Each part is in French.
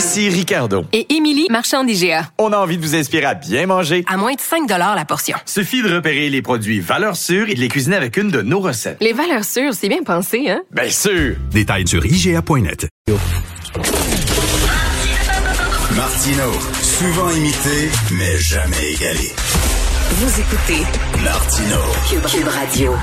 Ici Ricardo. Et Émilie, marchand d'IGA. On a envie de vous inspirer à bien manger. À moins de 5 la portion. Suffit de repérer les produits valeurs sûres et de les cuisiner avec une de nos recettes. Les valeurs sûres, c'est bien pensé, hein? Bien sûr! Détails sur IGA.net. Martino, souvent imité, mais jamais égalé. Vous écoutez Martino, Cube, Cube Radio.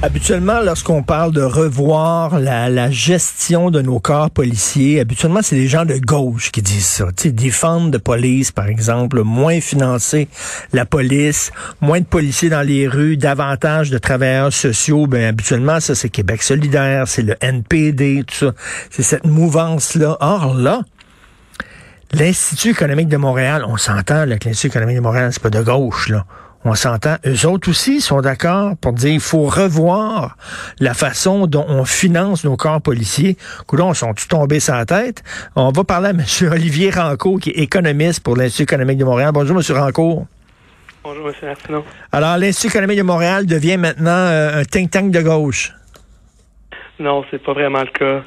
Habituellement, lorsqu'on parle de revoir la, la, gestion de nos corps policiers, habituellement, c'est des gens de gauche qui disent ça. Tu sais, défendre de police, par exemple, moins financer la police, moins de policiers dans les rues, davantage de travailleurs sociaux. Ben, habituellement, ça, c'est Québec solidaire, c'est le NPD, tout ça. C'est cette mouvance-là. Or, là, l'Institut économique de Montréal, on s'entend, que l'Institut économique de Montréal, c'est pas de gauche, là on s'entend. Eux autres aussi sont d'accord pour dire qu'il faut revoir la façon dont on finance nos corps policiers. Coudons, sont tous tombés sans tête? On va parler à M. Olivier Rancourt, qui est économiste pour l'Institut économique de Montréal. Bonjour, M. Rancourt. Bonjour, M. Martineau. Alors, l'Institut économique de Montréal devient maintenant euh, un think tank de gauche. Non, c'est pas vraiment le cas.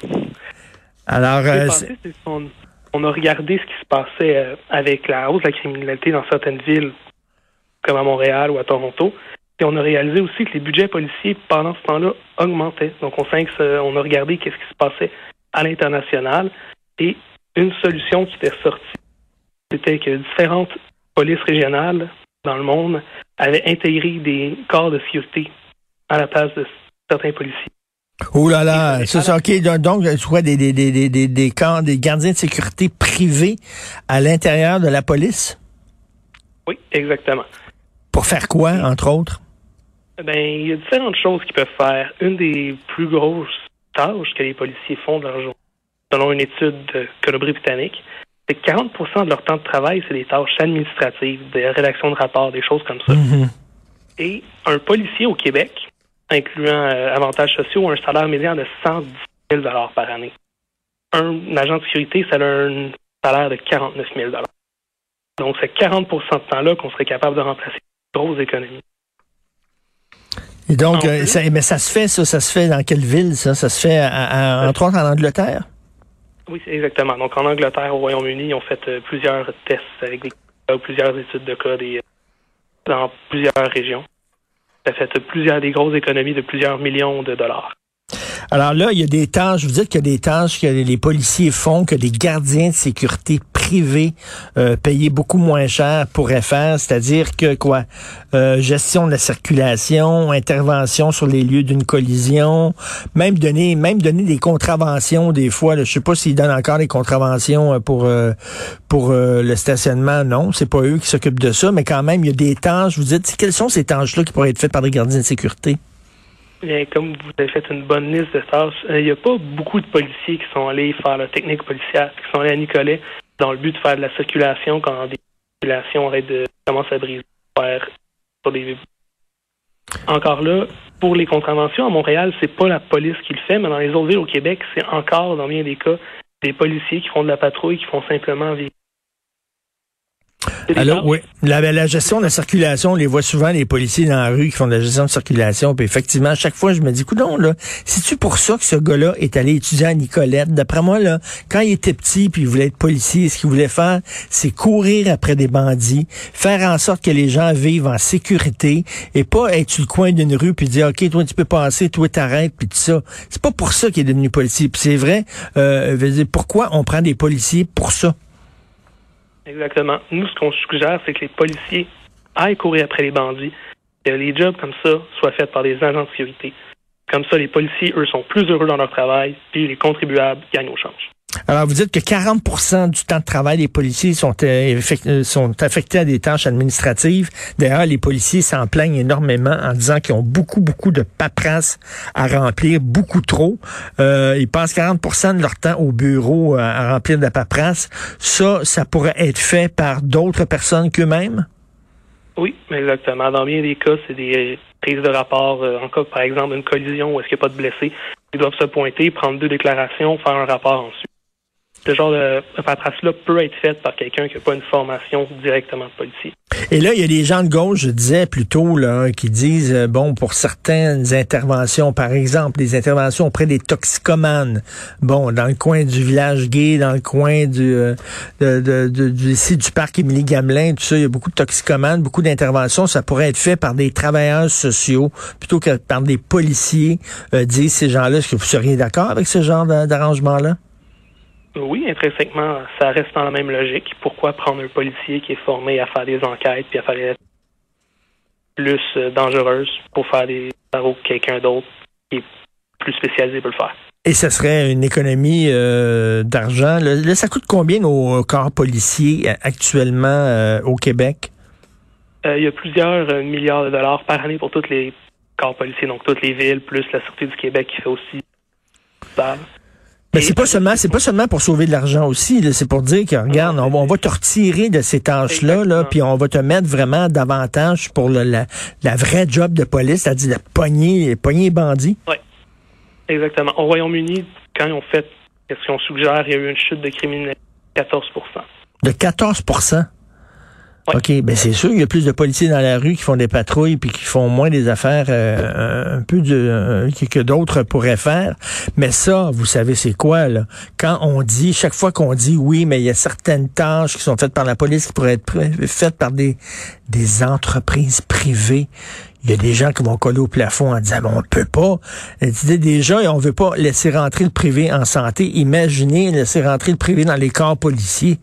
Alors, euh, passé, on, on, a regardé ce qui se passait euh, avec la hausse de la criminalité dans certaines villes comme à Montréal ou à Toronto. Et on a réalisé aussi que les budgets policiers, pendant ce temps-là, augmentaient. Donc, on, sait que on a regardé qu'est-ce qui se passait à l'international. Et une solution qui était sortie, c'était que différentes polices régionales dans le monde avaient intégré des corps de sécurité à la place de certains policiers. Oh là là, c'est ça, OK. Donc, tu vois, des, des, des, des, des camps, des gardiens de sécurité privés à l'intérieur de la police? Oui, exactement. Pour faire quoi, entre autres? Ben, il y a différentes choses qu'ils peuvent faire. Une des plus grosses tâches que les policiers font de leur journée, selon une étude de Colombie-Britannique, c'est que 40 de leur temps de travail, c'est des tâches administratives, des rédactions de rapports, des choses comme ça. Mm-hmm. Et un policier au Québec, incluant euh, avantages sociaux, a un salaire médian de 110 000 par année. Un agent de sécurité, ça a un salaire de 49 000 Donc, c'est 40% de temps-là qu'on serait capable de remplacer grosse économie. Et donc, euh, ça, mais ça se fait, ça, ça se fait dans quelle ville, ça? Ça se fait, à, à, entre autres, en Angleterre? Oui, exactement. Donc, en Angleterre, au Royaume-Uni, ils ont fait euh, plusieurs tests avec des, plusieurs études de cas des, dans plusieurs régions. Ça fait plusieurs des grosses économies de plusieurs millions de dollars. Alors là, il y a des tâches, vous dites qu'il y a des tâches que les policiers font, que les gardiens de sécurité privés euh, payés beaucoup moins cher pourraient faire, c'est-à-dire que quoi, euh, gestion de la circulation, intervention sur les lieux d'une collision, même donner, même donner des contraventions des fois. Là, je sais pas s'ils donnent encore des contraventions pour euh, pour euh, le stationnement, non, c'est pas eux qui s'occupent de ça, mais quand même, il y a des tâches. Vous dites, quelles sont ces tâches-là qui pourraient être faites par des gardiens de sécurité? Bien, comme vous avez fait une bonne liste de tâches, il n'y a pas beaucoup de policiers qui sont allés faire la technique policière, qui sont allés à Nicolet dans le but de faire de la circulation quand des circulations arrêtent de commencer à briser sur des encore là, pour les contraventions à Montréal, c'est pas la police qui le fait, mais dans les autres villes au Québec, c'est encore, dans bien des cas, des policiers qui font de la patrouille, qui font simplement vivre. Alors, oui. La, la, gestion de la circulation, on les voit souvent, les policiers dans la rue qui font de la gestion de circulation. Puis effectivement, à chaque fois, je me dis, coudon, là, c'est-tu pour ça que ce gars-là est allé étudier à Nicolette? D'après moi, là, quand il était petit puis il voulait être policier, ce qu'il voulait faire, c'est courir après des bandits, faire en sorte que les gens vivent en sécurité et pas être sur le coin d'une rue puis dire, OK, toi, tu peux passer, toi, t'arrêtes, puis tout ça. C'est pas pour ça qu'il est devenu policier. Puis c'est vrai, euh, dire, pourquoi on prend des policiers pour ça? Exactement. Nous, ce qu'on suggère, c'est que les policiers aillent courir après les bandits, que les jobs comme ça soient faits par des agents de sécurité. Comme ça, les policiers, eux, sont plus heureux dans leur travail, puis les contribuables gagnent au change. Alors, vous dites que 40% du temps de travail des policiers sont, euh, euh, sont affectés à des tâches administratives. D'ailleurs, les policiers s'en plaignent énormément en disant qu'ils ont beaucoup, beaucoup de paperasse à remplir, beaucoup trop. Euh, ils passent 40% de leur temps au bureau euh, à remplir de la paperasse. Ça, ça pourrait être fait par d'autres personnes qu'eux-mêmes? Oui, exactement. Dans bien des cas, c'est des prises de rapport. euh, en cas, par exemple, d'une collision où est-ce qu'il n'y a pas de blessés, ils doivent se pointer, prendre deux déclarations, faire un rapport ensuite. Ce genre de paperasse-là peut être faite par quelqu'un qui n'a pas une formation directement de policier. Et là, il y a des gens de gauche, je disais plutôt, là, qui disent, euh, bon, pour certaines interventions, par exemple, des interventions auprès des toxicomanes, bon, dans le coin du village gay, dans le coin du, euh, du, ici, du parc Émilie Gamelin, tout ça, il y a beaucoup de toxicomanes, beaucoup d'interventions, ça pourrait être fait par des travailleurs sociaux plutôt que par des policiers, euh, disent ces gens-là. Est-ce que vous seriez d'accord avec ce genre d'a- d'arrangement-là? Oui, intrinsèquement, ça reste dans la même logique. Pourquoi prendre un policier qui est formé à faire des enquêtes puis à faire des plus euh, dangereuses pour faire des travaux que quelqu'un d'autre qui est plus spécialisé peut le faire? Et ce serait une économie euh, d'argent. Là, ça coûte combien nos corps policiers euh, actuellement euh, au Québec? Euh, il y a plusieurs euh, milliards de dollars par année pour tous les corps policiers, donc toutes les villes, plus la Sûreté du Québec qui fait aussi ça. Mais c'est pas seulement, c'est pas seulement pour sauver de l'argent aussi. C'est pour dire que regarde, on, va- on va te retirer de ces tâches-là, là, puis on va te mettre vraiment davantage pour le- la, la vraie job de police, c'est-à-dire la pogner, pogner les bandits. Exactement. Au Royaume-Uni, quand ils ont fait ce qu'on suggère, il y a eu une chute de criminalité de 14 De 14 OK, ben c'est sûr, il y a plus de policiers dans la rue qui font des patrouilles puis qui font moins des affaires euh, un peu de euh, que, d'autres pourraient faire. Mais ça, vous savez c'est quoi là? Quand on dit chaque fois qu'on dit oui, mais il y a certaines tâches qui sont faites par la police qui pourraient être faites par des des entreprises privées. Il y a des gens qui vont coller au plafond en disant bon, on peut pas. Déjà on veut pas laisser rentrer le privé en santé. Imaginez laisser rentrer le privé dans les corps policiers.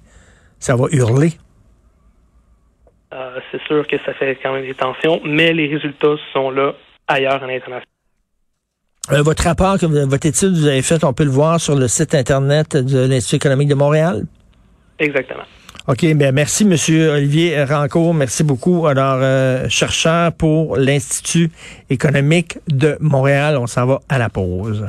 Ça va hurler. Euh, c'est sûr que ça fait quand même des tensions, mais les résultats sont là ailleurs à l'international. Euh, votre rapport, votre étude que vous avez faite, on peut le voir sur le site Internet de l'Institut économique de Montréal? Exactement. OK, bien merci, Monsieur Olivier Rancourt. Merci beaucoup. Alors, euh, chercheur pour l'Institut économique de Montréal. On s'en va à la pause.